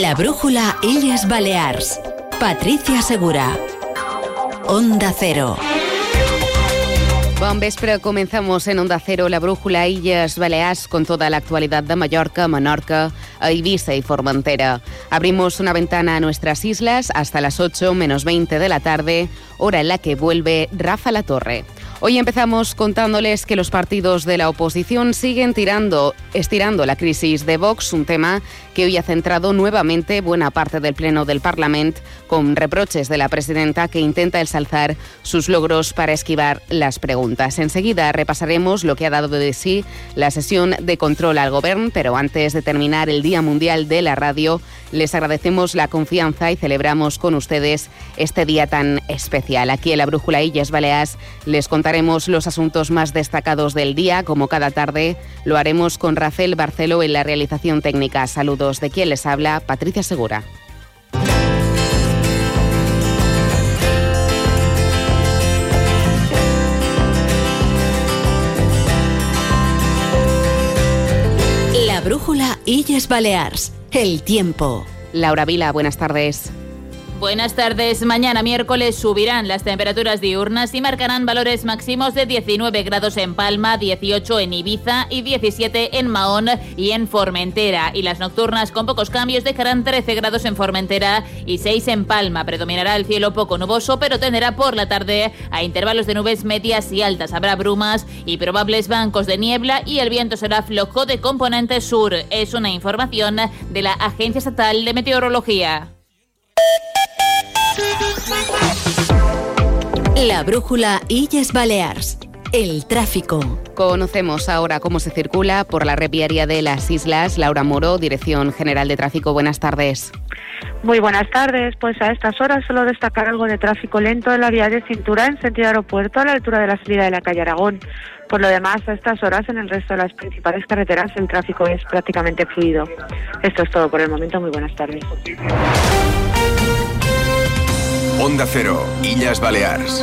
La brújula Illes Balears. Patricia Segura. Onda Cero. Bon vespre, comenzamos en Onda Cero la brújula Illes Balears con toda la actualidad de Mallorca, Menorca, Ibiza y Formentera. Abrimos una ventana a nuestras islas hasta las 8 menos 20 de la tarde, hora en la que vuelve Rafa La Torre. Hoy empezamos contándoles que los partidos de la oposición siguen tirando, estirando la crisis de Vox, un tema que hoy ha centrado nuevamente buena parte del Pleno del Parlamento, con reproches de la presidenta que intenta ensalzar sus logros para esquivar las preguntas. Enseguida repasaremos lo que ha dado de sí la sesión de control al Gobierno, pero antes de terminar el Día Mundial de la Radio, les agradecemos la confianza y celebramos con ustedes este día tan especial. Aquí en la Brújula Illes Baleas les contaremos los asuntos más destacados del día, como cada tarde lo haremos con Rafael Barcelo en la realización técnica. Saludos de quien les habla, Patricia Segura. La brújula Illes Balears. El tiempo. Laura Vila, buenas tardes. Buenas tardes. Mañana miércoles subirán las temperaturas diurnas y marcarán valores máximos de 19 grados en Palma, 18 en Ibiza y 17 en Mahón y en Formentera. Y las nocturnas con pocos cambios dejarán 13 grados en Formentera y 6 en Palma. Predominará el cielo poco nuboso, pero tenderá por la tarde a intervalos de nubes medias y altas. Habrá brumas y probables bancos de niebla y el viento será flojo de componente sur. Es una información de la Agencia Estatal de Meteorología. La brújula Illes Balears. El tráfico. Conocemos ahora cómo se circula por la red viaria de las islas. Laura Moro, Dirección General de Tráfico. Buenas tardes. Muy buenas tardes. Pues a estas horas solo destacar algo de tráfico lento en la vía de cintura en sentido aeropuerto a la altura de la salida de la calle Aragón. Por lo demás, a estas horas en el resto de las principales carreteras el tráfico es prácticamente fluido. Esto es todo por el momento. Muy buenas tardes. Onda Cero, Illas Balears.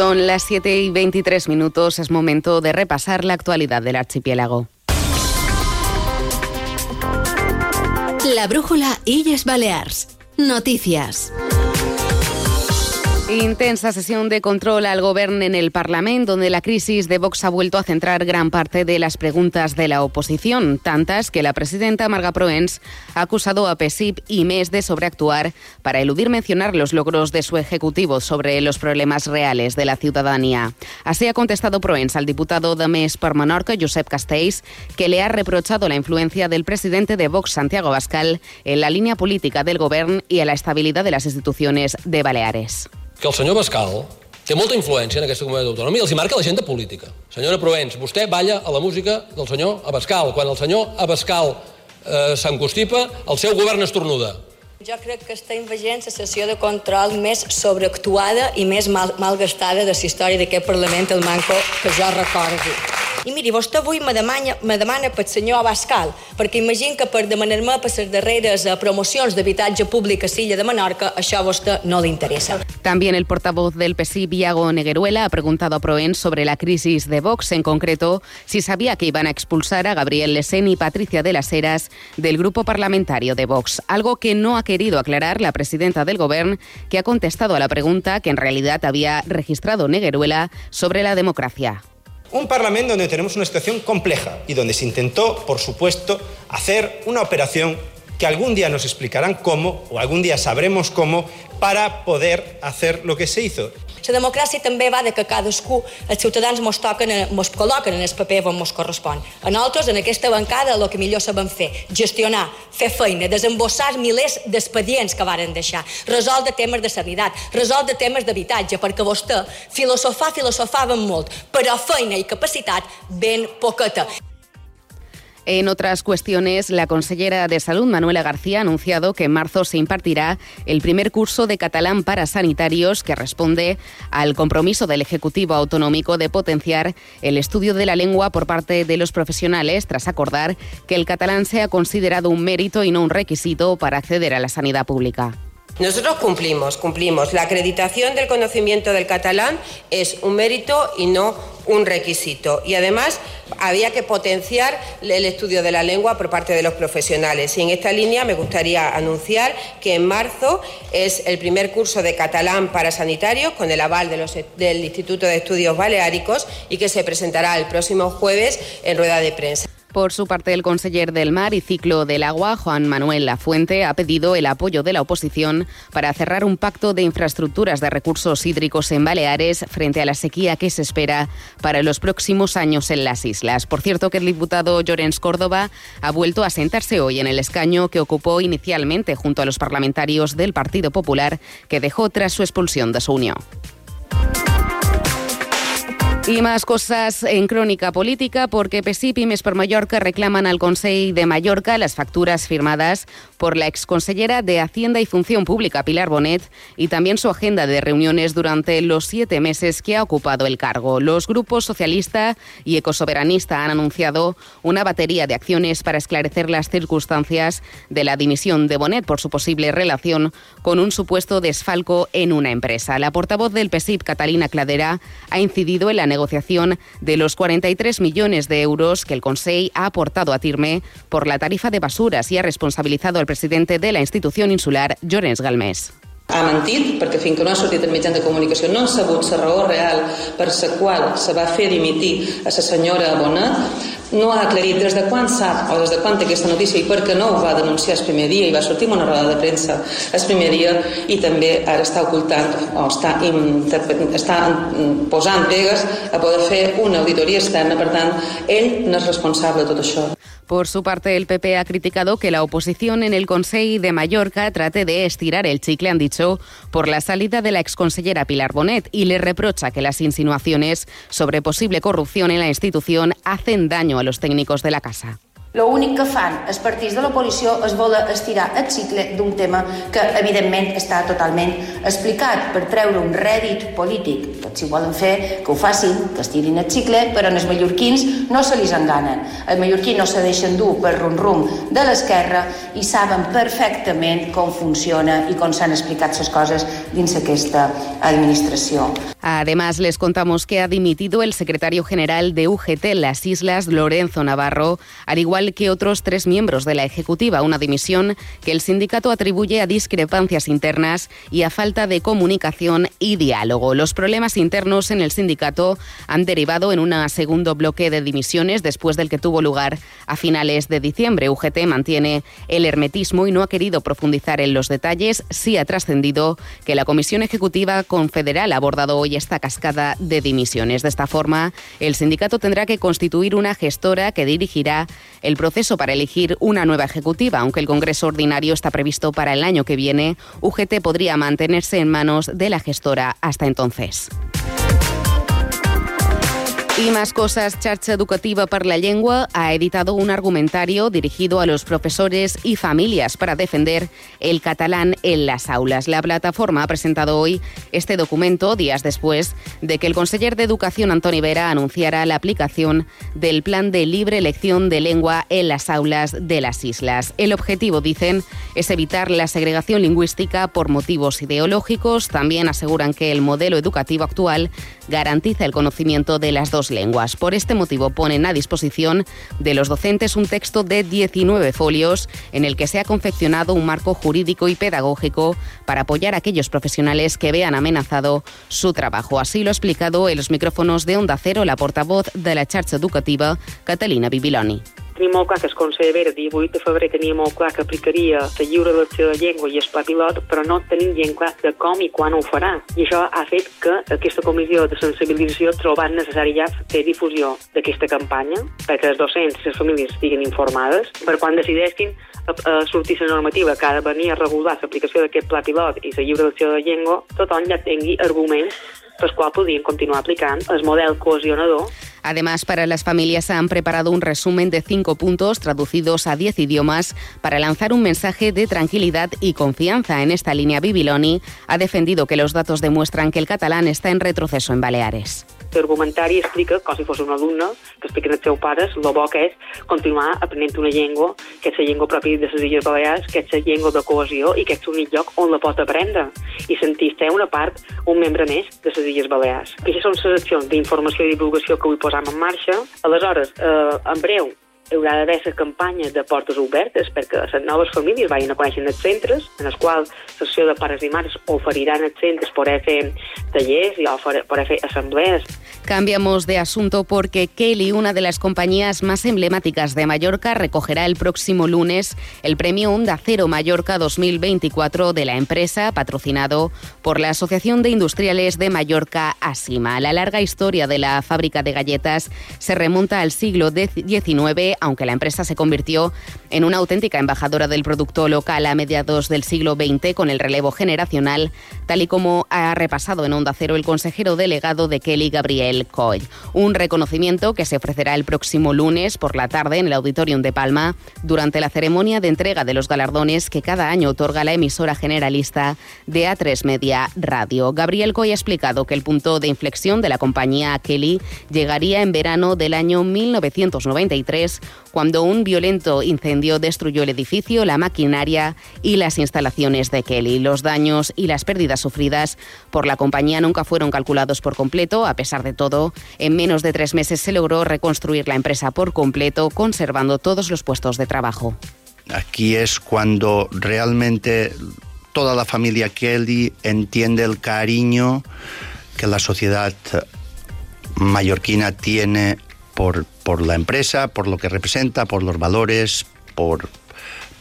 Son las 7 y 23 minutos, es momento de repasar la actualidad del archipiélago. La brújula Illes Balears. Noticias. Intensa sesión de control al gobierno en el Parlamento, donde la crisis de Vox ha vuelto a centrar gran parte de las preguntas de la oposición, tantas que la presidenta Marga Proens ha acusado a PESIP y MES de sobreactuar para eludir mencionar los logros de su ejecutivo sobre los problemas reales de la ciudadanía. Así ha contestado Proens al diputado de MES per Menorca, Josep Castells, que le ha reprochado la influencia del presidente de Vox, Santiago Bascal, en la línea política del gobierno y a la estabilidad de las instituciones de Baleares. Que el senyor Bascal té molta influència en aquesta comunitat autònoma i els hi marca l'agenda política. Senyora Provenç, vostè balla a la música del senyor Abascal. Quan el senyor Abascal eh, s'encostipa, el seu govern estornuda. Jo crec que estem veient la sessió de control més sobreactuada i més mal, malgastada de la història d'aquest Parlament, el manco que jo recordo. I miri, vostè avui me demana, me demana pel senyor Abascal, perquè imagino que per demanar-me per les darreres eh, promocions d'habitatge públic a Silla de Menorca, això a vostè no li interessa. También el portavoz del PSI, Viago Negueruela, ha preguntado a Proen sobre la crisis de Vox, en concreto si sabía que iban a expulsar a Gabriel Lesén y Patricia de las Heras del grupo parlamentario de Vox, algo que no ha querido aclarar la presidenta del Gobierno, que ha contestado a la pregunta que en realidad había registrado Negueruela sobre la democracia. Un Parlamento donde tenemos una situación compleja y donde se intentó, por supuesto, hacer una operación que algún día nos explicarán cómo, o algún día sabremos cómo, para poder hacer lo que se hizo. La democràcia també va de que cadascú, els ciutadans mos, toquen, eh, mos col·loquen en el paper on mos correspon. A nosaltres, en aquesta bancada, el que millor sabem fer, gestionar, fer feina, desembossar milers d'expedients que varen deixar, resoldre temes de sanitat, resoldre temes d'habitatge, perquè vostè filosofar, filosofaven molt, però feina i capacitat ben poqueta. En otras cuestiones, la consellera de Salud, Manuela García, ha anunciado que en marzo se impartirá el primer curso de catalán para sanitarios que responde al compromiso del Ejecutivo Autonómico de potenciar el estudio de la lengua por parte de los profesionales, tras acordar que el catalán sea considerado un mérito y no un requisito para acceder a la sanidad pública. Nosotros cumplimos, cumplimos. La acreditación del conocimiento del catalán es un mérito y no un requisito. Y además había que potenciar el estudio de la lengua por parte de los profesionales. Y en esta línea me gustaría anunciar que en marzo es el primer curso de catalán para sanitarios con el aval los, del Instituto de Estudios Baleáricos y que se presentará el próximo jueves en rueda de prensa. Por su parte, el conseller del Mar y Ciclo del Agua, Juan Manuel Lafuente, ha pedido el apoyo de la oposición para cerrar un pacto de infraestructuras de recursos hídricos en Baleares frente a la sequía que se espera para los próximos años en las islas. Por cierto, que el diputado Llorens Córdoba ha vuelto a sentarse hoy en el escaño que ocupó inicialmente junto a los parlamentarios del Partido Popular que dejó tras su expulsión de su unión. Y más cosas en crónica política, porque PSIP y Mes per Mallorca reclaman al Consejo de Mallorca las facturas firmadas por la exconsellera de Hacienda y Función Pública, Pilar Bonet, y también su agenda de reuniones durante los siete meses que ha ocupado el cargo. Los grupos socialista y ecosoberanista han anunciado una batería de acciones para esclarecer las circunstancias de la dimisión de Bonet por su posible relación con un supuesto desfalco en una empresa. La portavoz del PSIP, Catalina Cladera, ha incidido en la negociación de los 43 millones de euros que el Consejo ha aportado a Tirme por la tarifa de basuras y ha responsabilizado al presidente de la institución insular, Llorenç Galmés. Ha mentit perquè fins que no ha sortit en mitjans de comunicació no han sabut la raó real per la qual se va fer dimitir a la senyora Bonet no ha aclarit des de quan sap o des de quan té aquesta notícia i per què no ho va denunciar el primer dia i va sortir en una roda de premsa el primer dia i també ara està ocultant o està, està posant vegues a poder fer una auditoria externa. Per tant ell no és responsable de tot això Por su parte, el PP ha criticado que la oposición en el Consejo de Mallorca trate de estirar el chicle, han dicho, por la salida de la exconsellera Pilar Bonet y le reprocha que las insinuaciones sobre posible corrupción en la institución hacen daño a los técnicos de la casa. L'únic que fan els partits de l'oposició és voler estirar el cicle d'un tema que, evidentment, està totalment explicat per treure un rèdit polític. Tots si volen fer, que ho facin, que estirin el cicle, però els mallorquins no se li enganen. Els mallorquins no se deixen dur per rum-rum de l'esquerra i saben perfectament com funciona i com s'han explicat les coses dins aquesta administració. Además, les contamos que ha dimitido el secretario general de UGT en las Islas, Lorenzo Navarro, al igual que otros tres miembros de la Ejecutiva, una dimisión que el sindicato atribuye a discrepancias internas y a falta de comunicación y diálogo. Los problemas internos en el sindicato han derivado en un segundo bloque de dimisiones después del que tuvo lugar a finales de diciembre. UGT mantiene el hermetismo y no ha querido profundizar en los detalles. Sí ha trascendido que la Comisión Ejecutiva Confederal ha abordado hoy esta cascada de dimisiones. De esta forma, el sindicato tendrá que constituir una gestora que dirigirá el proceso para elegir una nueva ejecutiva. Aunque el Congreso Ordinario está previsto para el año que viene, UGT podría mantenerse en manos de la gestora hasta entonces. Y más cosas, Charcha Educativa para la Lengua ha editado un argumentario dirigido a los profesores y familias para defender el catalán en las aulas. La plataforma ha presentado hoy este documento días después de que el conseller de Educación, Antoni Vera, anunciara la aplicación del plan de libre elección de lengua en las aulas de las islas. El objetivo, dicen, es evitar la segregación lingüística por motivos ideológicos. También aseguran que el modelo educativo actual garantiza el conocimiento de las dos lenguas. Por este motivo ponen a disposición de los docentes un texto de 19 folios en el que se ha confeccionado un marco jurídico y pedagógico para apoyar a aquellos profesionales que vean amenazado su trabajo. Así lo ha explicado en los micrófonos de Onda Cero la portavoz de la xarxa educativa, Catalina Bibiloni. Tenim molt clar que el Consell Vera, el 18 de febrer, tenia molt clar que aplicaria la lliure elecció de llengua i el pla pilot, però no tenim gent clar de com i quan ho farà. I això ha fet que aquesta comissió de sensibilització trobat necessari ja fer difusió d'aquesta campanya perquè els docents i les famílies estiguin informades per quan decideixin a, a sortir la normativa que ha de venir a regular l'aplicació d'aquest pla pilot i la lliure elecció de llengua, tothom ja tingui arguments pels quals podien continuar aplicant el model cohesionador Además, para las familias han preparado un resumen de cinco puntos traducidos a diez idiomas para lanzar un mensaje de tranquilidad y confianza. En esta línea, Bibiloni ha defendido que los datos demuestran que el catalán está en retroceso en Baleares. L'argumentari explica, com si fos un alumne, que expliquen als seus pares el bo que és continuar aprenent una llengua, que és la llengua pròpia de les Illes Balears, que és la llengua de cohesió i que és l'únic lloc on la pot aprendre i sentir-se una part, un membre més de les Illes Balears. Aquestes són les accions d'informació i divulgació que avui posam en marxa. Aleshores, eh, en breu, haurà d'haver la campanya de portes obertes perquè les noves famílies vagin a conèixer els centres, en els quals l'associació de pares i mares oferiran els centres poder fer tallers i poder fer assemblees. Cambiamos de asunto porque Kelly, una de las compañías más emblemáticas de Mallorca, recogerá el próximo lunes el premio Onda Cero Mallorca 2024 de la empresa, patrocinado por la Asociación de Industriales de Mallorca, ASIMA. La larga historia de la fábrica de galletas se remonta al siglo XIX, aunque la empresa se convirtió en una auténtica embajadora del producto local a mediados del siglo XX con el relevo generacional, tal y como ha repasado en Onda Cero el consejero delegado de Kelly, Gabriel Coy. Un reconocimiento que se ofrecerá el próximo lunes por la tarde en el Auditorium de Palma durante la ceremonia de entrega de los galardones que cada año otorga la emisora generalista de A3 Media Radio. Gabriel Coy ha explicado que el punto de inflexión de la compañía Kelly llegaría en verano del año 1993 cuando un violento incendio destruyó el edificio, la maquinaria y las instalaciones de Kelly. Los daños y las pérdidas sufridas por la compañía nunca fueron calculados por completo. A pesar de todo, en menos de tres meses se logró reconstruir la empresa por completo, conservando todos los puestos de trabajo. Aquí es cuando realmente toda la familia Kelly entiende el cariño que la sociedad mallorquina tiene por, por la empresa, por lo que representa, por los valores, por,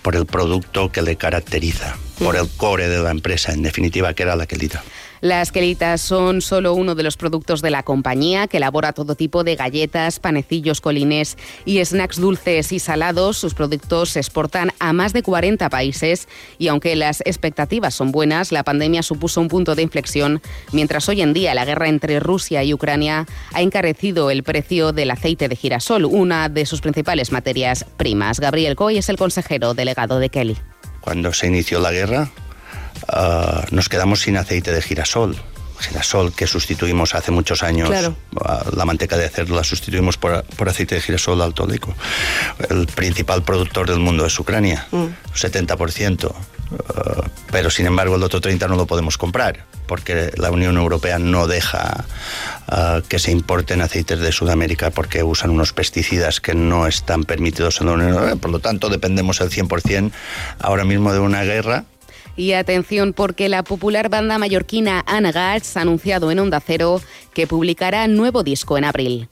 por el producto que le caracteriza, por el core de la empresa, en definitiva, que era la quelita. Las quelitas son solo uno de los productos de la compañía que elabora todo tipo de galletas, panecillos, colines y snacks dulces y salados. Sus productos se exportan a más de 40 países y aunque las expectativas son buenas, la pandemia supuso un punto de inflexión, mientras hoy en día la guerra entre Rusia y Ucrania ha encarecido el precio del aceite de girasol, una de sus principales materias primas. Gabriel Coy es el consejero delegado de Kelly. Cuando se inició la guerra, uh, nos quedamos sin aceite de girasol. Girasol que sustituimos hace muchos años. Claro. Uh, la manteca de cerdo la sustituimos por, por aceite de girasol alto. El principal productor del mundo es Ucrania, mm. 70%. Uh, pero sin embargo el otro 30 no lo podemos comprar porque la Unión Europea no deja uh, que se importen aceites de Sudamérica porque usan unos pesticidas que no están permitidos en la Unión Europea. Por lo tanto, dependemos al 100% ahora mismo de una guerra y atención porque la popular banda mallorquina Anagats ha anunciado en Onda Cero que publicará nuevo disco en abril.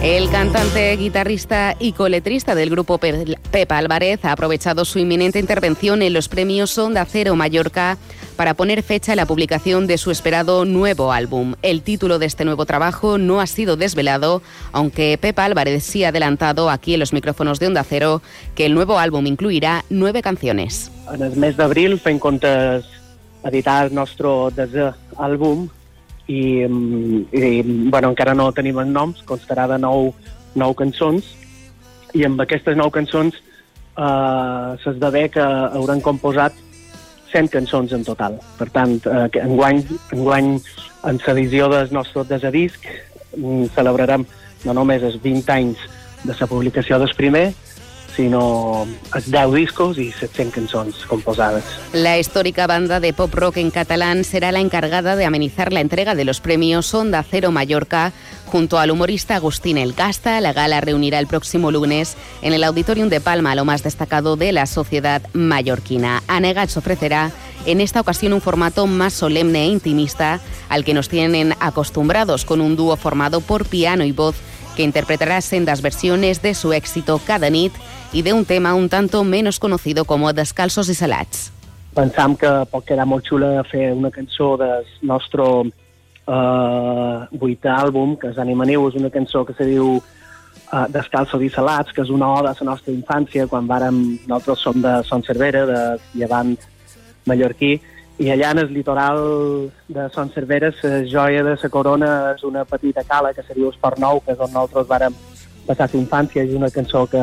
El cantante, guitarrista y coletrista del grupo Pepa Álvarez ha aprovechado su inminente intervención en los premios Onda Cero Mallorca para poner fecha a la publicación de su esperado nuevo álbum. El título de este nuevo trabajo no ha sido desvelado, aunque Pepa Álvarez sí ha adelantado aquí en los micrófonos de Onda Cero que el nuevo álbum incluirá nueve canciones. En el mes d'abril fent comptes editar el nostre desè àlbum i, mm, i bueno, encara no tenim els noms, constarà de nou, nou cançons i amb aquestes nou cançons eh, s'esdevé que hauran composat 100 cançons en total. Per tant, eh, enguany, enguany en l'edició del nostre desè disc mm, celebrarem no només els 20 anys de la publicació del primer, sino 10 discos y 700 canciones composadas. La histórica banda de pop rock en catalán será la encargada de amenizar la entrega de los premios Onda Cero Mallorca junto al humorista Agustín El Casta. La gala reunirá el próximo lunes en el Auditorium de Palma lo más destacado de la sociedad mallorquina. Anegats ofrecerá en esta ocasión un formato más solemne e intimista al que nos tienen acostumbrados con un dúo formado por piano y voz que interpretará sendas versiones de su éxito Cada nit y de un tema un tanto menos conocido como Descalços i Salats. Pensam que pot quedar molt xula fer una cançó del nostre uh, vuitè àlbum, que és Anima és una cançó que se diu uh, Descalços i Salats, que és una oda a la nostra infància, quan vàrem, nosaltres som de Son Cervera, de Llevant mallorquí, i allà en el litoral de Son Cervera, la joia de la corona és una petita cala que se diu Esport Nou, que és on nosaltres vàrem passar la infància, és una cançó que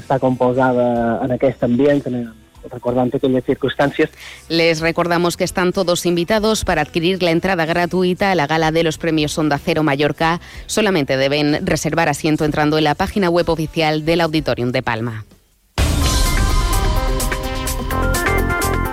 està composada en aquest ambient, en, recordando aquellas circunstancias. Les recordamos que están todos invitados para adquirir la entrada gratuita a la gala de los premios Onda Cero Mallorca. Solamente deben reservar asiento entrando en la página web oficial del Auditorium de Palma.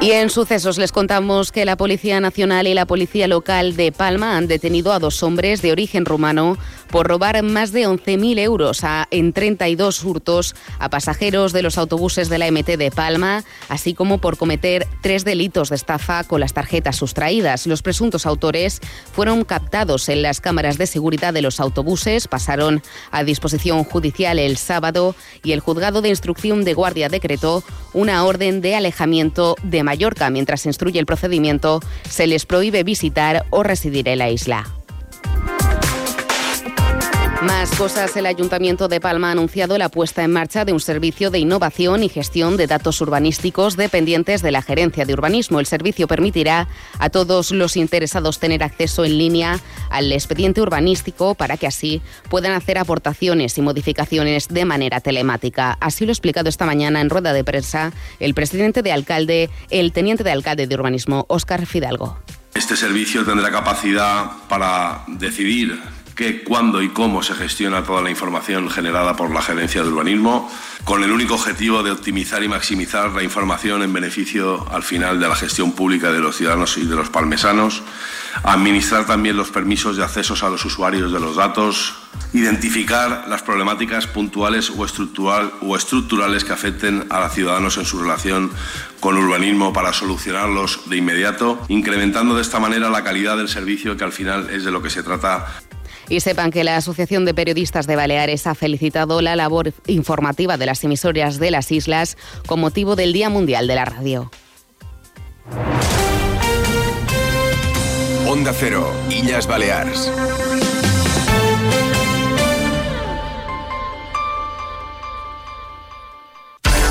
Y en sucesos les contamos que la Policía Nacional y la Policía Local de Palma han detenido a dos hombres de origen rumano por robar más de 11.000 euros a, en 32 hurtos a pasajeros de los autobuses de la MT de Palma, así como por cometer tres delitos de estafa con las tarjetas sustraídas. Los presuntos autores fueron captados en las cámaras de seguridad de los autobuses, pasaron a disposición judicial el sábado y el juzgado de instrucción de guardia decretó una orden de alejamiento de Mientras se instruye el procedimiento, se les prohíbe visitar o residir en la isla. Más cosas, el Ayuntamiento de Palma ha anunciado la puesta en marcha de un servicio de innovación y gestión de datos urbanísticos dependientes de la Gerencia de Urbanismo. El servicio permitirá a todos los interesados tener acceso en línea al expediente urbanístico para que así puedan hacer aportaciones y modificaciones de manera telemática. Así lo ha explicado esta mañana en rueda de prensa el presidente de alcalde, el teniente de alcalde de urbanismo, Óscar Fidalgo. Este servicio tendrá capacidad para decidir qué, cuándo y cómo se gestiona toda la información generada por la Gerencia de Urbanismo, con el único objetivo de optimizar y maximizar la información en beneficio al final de la gestión pública de los ciudadanos y de los palmesanos, administrar también los permisos de accesos a los usuarios de los datos, identificar las problemáticas puntuales o, o estructurales que afecten a los ciudadanos en su relación con urbanismo para solucionarlos de inmediato, incrementando de esta manera la calidad del servicio que al final es de lo que se trata y sepan que la Asociación de Periodistas de Baleares ha felicitado la labor informativa de las emisoras de las islas con motivo del Día Mundial de la Radio. Onda Cero, Illas Baleares.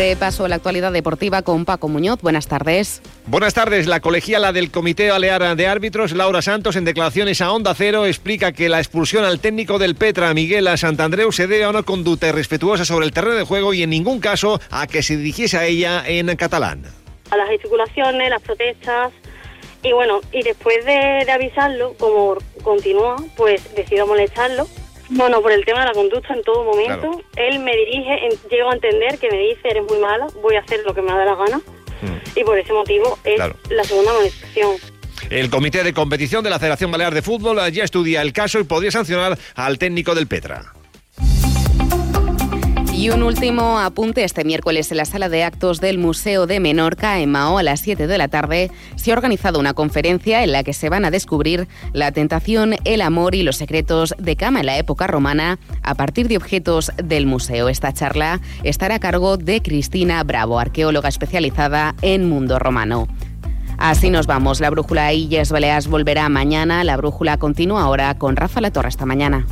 Repaso a la actualidad deportiva con Paco Muñoz. Buenas tardes. Buenas tardes. La colegiala del Comité Balear de Árbitros, Laura Santos, en declaraciones a Onda Cero, explica que la expulsión al técnico del Petra, Miguel a Santandreu, se debe a una conducta irrespetuosa sobre el terreno de juego y en ningún caso a que se dirigiese a ella en catalán. A las gesticulaciones, las protestas, y bueno, y después de, de avisarlo, como continúa, pues decido molestarlo bueno, por el tema de la conducta en todo momento. Él me dirige, llego a entender que me dice, eres muy mala, voy a hacer lo que me da la gana. Mm. y por ese motivo es Claro. la segunda amonestación. El Comité de Competición de la Federación Balear de Fútbol ya estudia el caso y podría sancionar al técnico del Petra. Y un último apunte. Este miércoles en la sala de actos del Museo de Menorca, en Mao, a las 7 de la tarde, se ha organizado una conferencia en la que se van a descubrir la tentación, el amor y los secretos de cama en la época romana a partir de objetos del museo. Esta charla estará a cargo de Cristina Bravo, arqueóloga especializada en mundo romano. Así nos vamos. La brújula Illes Baleares volverá mañana. La brújula continúa ahora con Rafa La Torre. Hasta mañana.